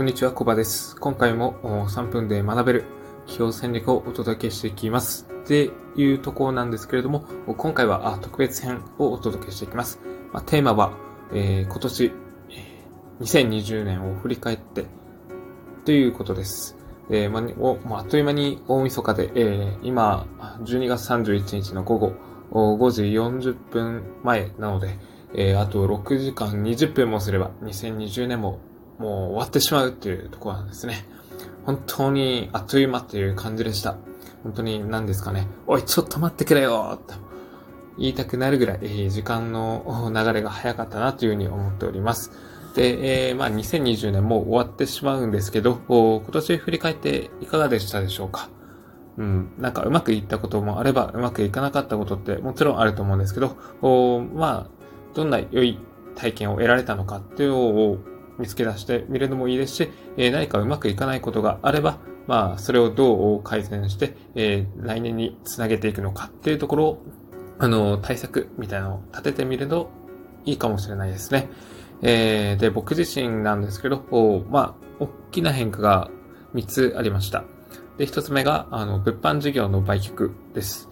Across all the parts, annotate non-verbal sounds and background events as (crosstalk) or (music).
こんにちは、コバです。今回も3分で学べる企業戦略をお届けしていきます。っていうところなんですけれども、今回は特別編をお届けしていきます。まあ、テーマは、えー今年、2020年を振り返ってということです。えーまああ、っという間に大晦日で、えー今、12月31日の午後5時40分前なので、えーあと6時間20分もすれば2020年ももう終わってしまうっていうところなんですね。本当にあっという間っていう感じでした。本当に何ですかね。おい、ちょっと待ってくれよと言いたくなるぐらい、時間の流れが早かったなというふうに思っております。で、えーまあ2020年もう終わってしまうんですけど、今年振り返っていかがでしたでしょうかうん、なんかうまくいったこともあれば、うまくいかなかったことってもちろんあると思うんですけど、おまあ、どんな良い体験を得られたのかっていうのを見つけ出してみるのもいいですし、え何かうまくいかないことがあれば、まあ、それをどう改善して、え来年につなげていくのかっていうところを、あの、対策みたいなのを立ててみるといいかもしれないですね。えーで、僕自身なんですけど、おまあ、大きな変化が3つありました。で、1つ目が、あの、物販事業の売却です。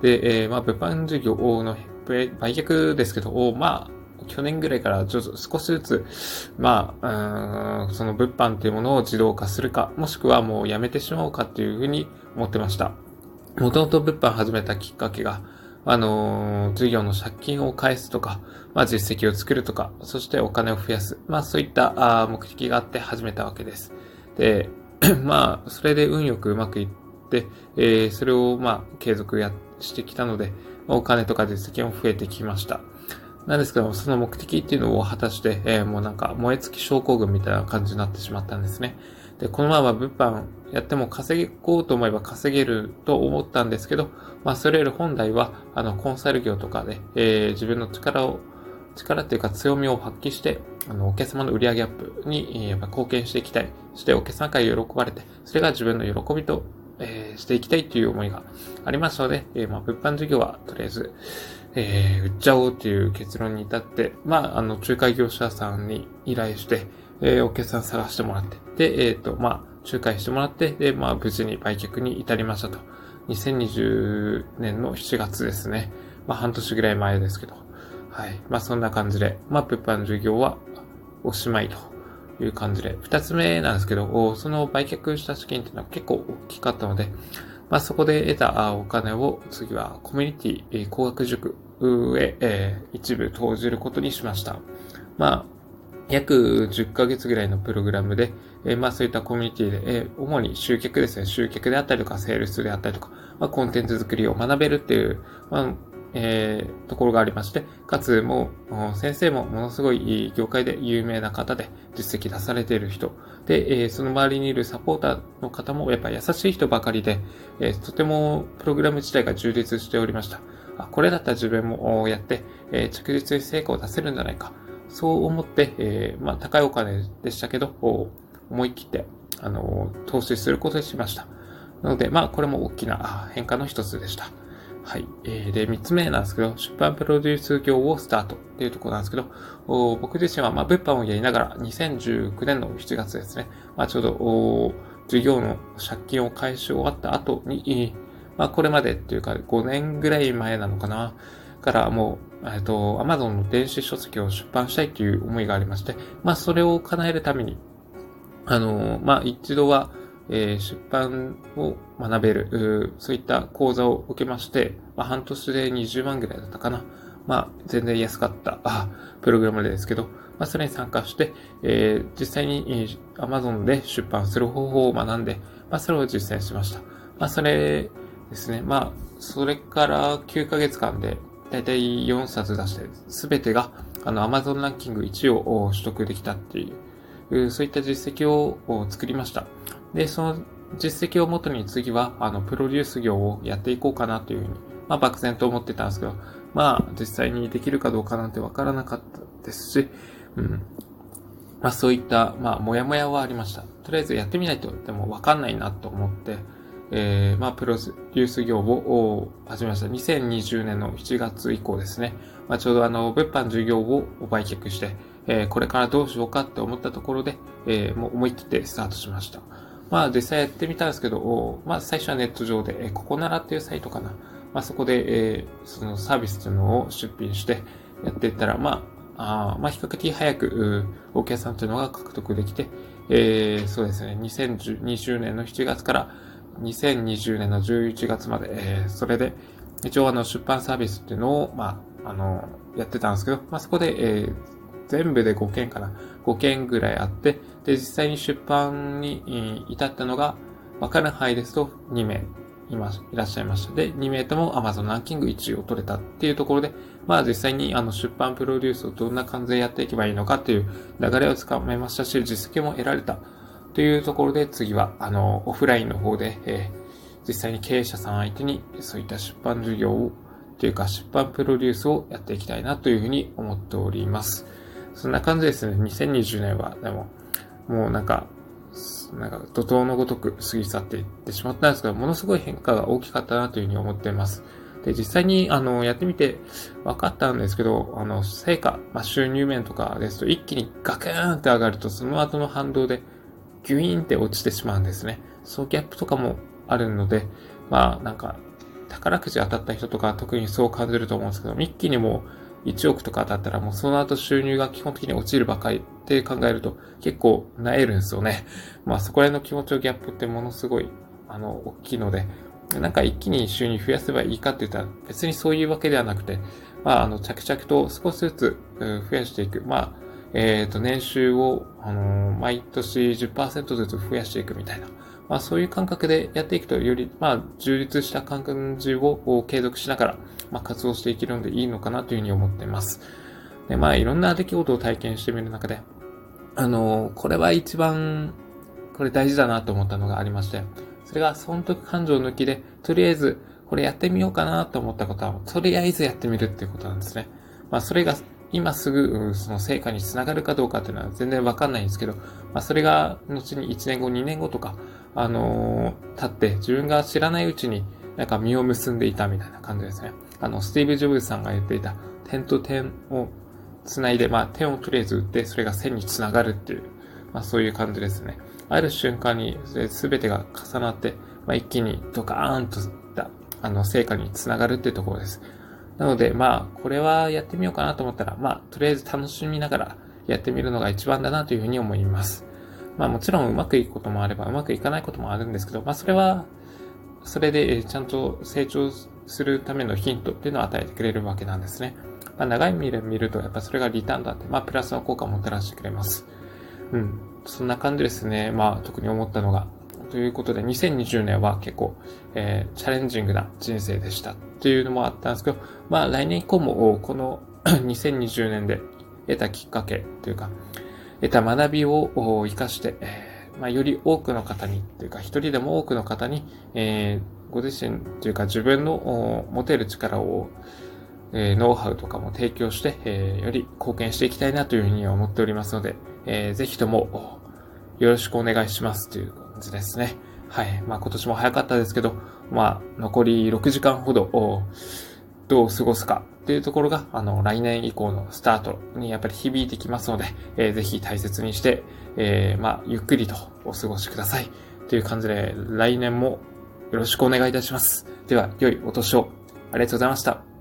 で、えーまあ、物販事業の売却ですけど、まあ、去年ぐらいからちょっと少しずつ、まあ、その物販っていうものを自動化するか、もしくはもうやめてしまおうかっていうふうに思ってました。もともと物販始めたきっかけが、あのー事業の借金を返すとか、まあ実績を作るとか、そしてお金を増やす。まあそういったあ目的があって始めたわけです。で、(clears throat) まあ、それで運よくうまくいって、えーそれをまあ継続やしてきたので、お金とか実績も増えてきました。なんですけども、その目的っていうのを果たして、えーもうなんか燃え尽き症候群みたいな感じになってしまったんですね。で、このまま物販やっても稼ごうと思えば稼げると思ったんですけど、まあそれより本来は、あの、コンサル業とかで、えー自分の力を、力っていうか強みを発揮して、あの、お客様の売上アップに、えーやっぱ貢献していきたい。してお客様から喜ばれて、それが自分の喜びと、えーしていきたいという思いがありますので、えーまあ物販事業はとりあえず、えー売っちゃおうっていう結論に至って、まあ、あの、仲介業者さんに依頼して、えーお客さん探してもらって、で、えっ、と、まあ、仲介してもらって、で、まあ、無事に売却に至りましたと。2020年の7月ですね。まあ、半年ぐらい前ですけど。はい。まあ、そんな感じで、まあ、物販事業はおしまいという感じで。二つ目なんですけど、その売却した資金っていうのは結構大きかったので、まあ、そこで得たお金を次はコミュニティ、工学塾へ、えー一部投じることにしました。まあ、約10ヶ月ぐらいのプログラムで、えーまあそういったコミュニティで、えー主に集客ですね、集客であったりとか、セールスであったりとか、まあコンテンツ作りを学べるっていう、まあ、えーところがありまして、かつもう、先生もものすごい業界で有名な方で実績出されている人、で、えーその周りにいるサポーターの方もやっぱ優しい人ばかりで、えーとてもプログラム自体が充実しておりました。あ、これだったら自分もやって、え着実に成果を出せるんじゃないか。そう思って、えまあ、高いお金でしたけど、思い切って、あの投資することにしました。なので、まあ、これも大きな変化の一つでした。はい。えーで、三つ目なんですけど、出版プロデュース業をスタートっていうところなんですけど、僕自身は、まあ、物販をやりながら、2019年の7月ですね、まあ、ちょうど、お授業の借金を返し終わった後に、まあ、これまでっていうか、5年ぐらい前なのかな、からもう、えっと、Amazon の電子書籍を出版したいという思いがありまして、まあ、それを叶えるために、あの、まあ、一度は、えー出版を学べる、そういった講座を受けまして、まあ、半年で20万ぐらいだったかな。まあ、全然安かった、あ、プログラムですけど、まあ、それに参加して、えー実際に、えー Amazon で出版する方法を学んで、まあ、それを実践しました。まあ、それですね。まあ、それから9ヶ月間で、だいたい4冊出して、すべてが、あの、Amazon ランキング1を取得できたっていう、そういった実績を作りました。で、その実績をもとに次は、あの、プロデュース業をやっていこうかなというふうに、まあ、漠然と思ってたんですけど、まあ、実際にできるかどうかなんてわからなかったですし、うん。まあ、そういった、まあ、もやもやはありました。とりあえずやってみないと、でもわかんないなと思って、えー、まあ、プロデュース業を始めました。2020年の7月以降ですね。まあ、ちょうどあの、物販事業を売却して、えー、これからどうしようかって思ったところで、えー、もう思い切ってスタートしました。まあ実際やってみたんですけど、まあ最初はネット上で、え、ここならっていうサイトかな。まあそこで、え、そのサービスというのを出品してやっていったら、まあ、あまあ比較的早く、お客さんというのが獲得できて、え、そうですね、2020年の7月から2020年の11月まで、えー、それで、一応あの出版サービスっていうのを、まあ、あの、やってたんですけど、まあそこで、えー、全部で5件かな。5件ぐらいあって、で、実際に出版に至ったのが、わかる範囲ですと2名いま、いらっしゃいました。で、2名とも Amazon ランキング1位を取れたっていうところで、まあ実際にあの出版プロデュースをどんな感じでやっていけばいいのかっていう流れをつかめましたし、実績も得られたというところで、次はあの、オフラインの方で、えー、実際に経営者さん相手にそういった出版授業をというか出版プロデュースをやっていきたいなというふうに思っております。そんな感じですね。2020年は、でも、もうなんか、なんか怒涛のごとく過ぎ去っていってしまったんですが、ものすごい変化が大きかったなというふうに思っています。で、実際に、あの、やってみて分かったんですけど、あの、成果、まあ、収入面とかですと一気にガクーンって上がると、その後の反動でギュイーンって落ちてしまうんですね。そうギャップとかもあるので、まあ、なんか、宝くじ当たった人とか特にそう感じると思うんですけど、一気にもう1億とか当たったらもうその後収入が基本的に落ちるばかりって考えると結構萎えるんですよね。(laughs) まあそこら辺の気持ちのギャップってものすごいあの大きいので、なんか一気に収入増やせばいいかって言ったら別にそういうわけではなくて、まああの着々と少しずつ増やしていく。まあえっ、ー、と年収をあの毎年10%ずつ増やしていくみたいな。まあそういう感覚でやっていくとより、まあ充実した感じを継続しながら、まあ活動していけるのでいいのかなというふうに思っています。で、まあいろんな出来事を体験してみる中で、あの、これは一番、これ大事だなと思ったのがありまして、それが損得感情抜きで、とりあえずこれやってみようかなと思ったことは、とりあえずやってみるっていうことなんですね。まあそれが今すぐその成果につながるかどうかっていうのは全然わかんないんですけど、まあそれが後に1年後、2年後とか、あのー、経って自分が知らないうちになんか実を結んでいたみたいな感じですね。あの、スティーブ・ジョブズさんが言っていた点と点を繋いで、まあ点をとりあえず打ってそれが線につながるっていう、まあそういう感じですね。ある瞬間に全てが重なって、まあ一気にドカーンとしたあの成果につながるっていうところです。なので、まあ、これはやってみようかなと思ったら、まあ、とりあえず楽しみながらやってみるのが一番だなというふうに思います。まあ、もちろんうまくいくこともあれば、うまくいかないこともあるんですけど、まあ、それは、それでちゃんと成長するためのヒントっていうのを与えてくれるわけなんですね。まあ、長い目で見ると、やっぱそれがリターンだって、まあ、プラスの効果をもたらしてくれます。うん。そんな感じですね。まあ、特に思ったのが。ということで、2020年は結構、えー、チャレンジングな人生でしたっていうのもあったんですけど、まあ来年以降もこの (clears throat) 2020年で得たきっかけというか、得た学びを活かして、まあ、より多くの方にというか、一人でも多くの方に、えー、ご自身というか自分の持てる力を、えー、ノウハウとかも提供して、えー、より貢献していきたいなというふうに思っておりますので、えー、ぜひともよろしくお願いしますという感じですね。はい。まあ今年も早かったですけど、まあ残り6時間ほど、どう過ごすかっていうところが、あの、来年以降のスタートにやっぱり響いてきますので、えー、ぜひ大切にして、えー、まあ、ゆっくりとお過ごしください。という感じで、来年もよろしくお願いいたします。では、良いお年を。ありがとうございました。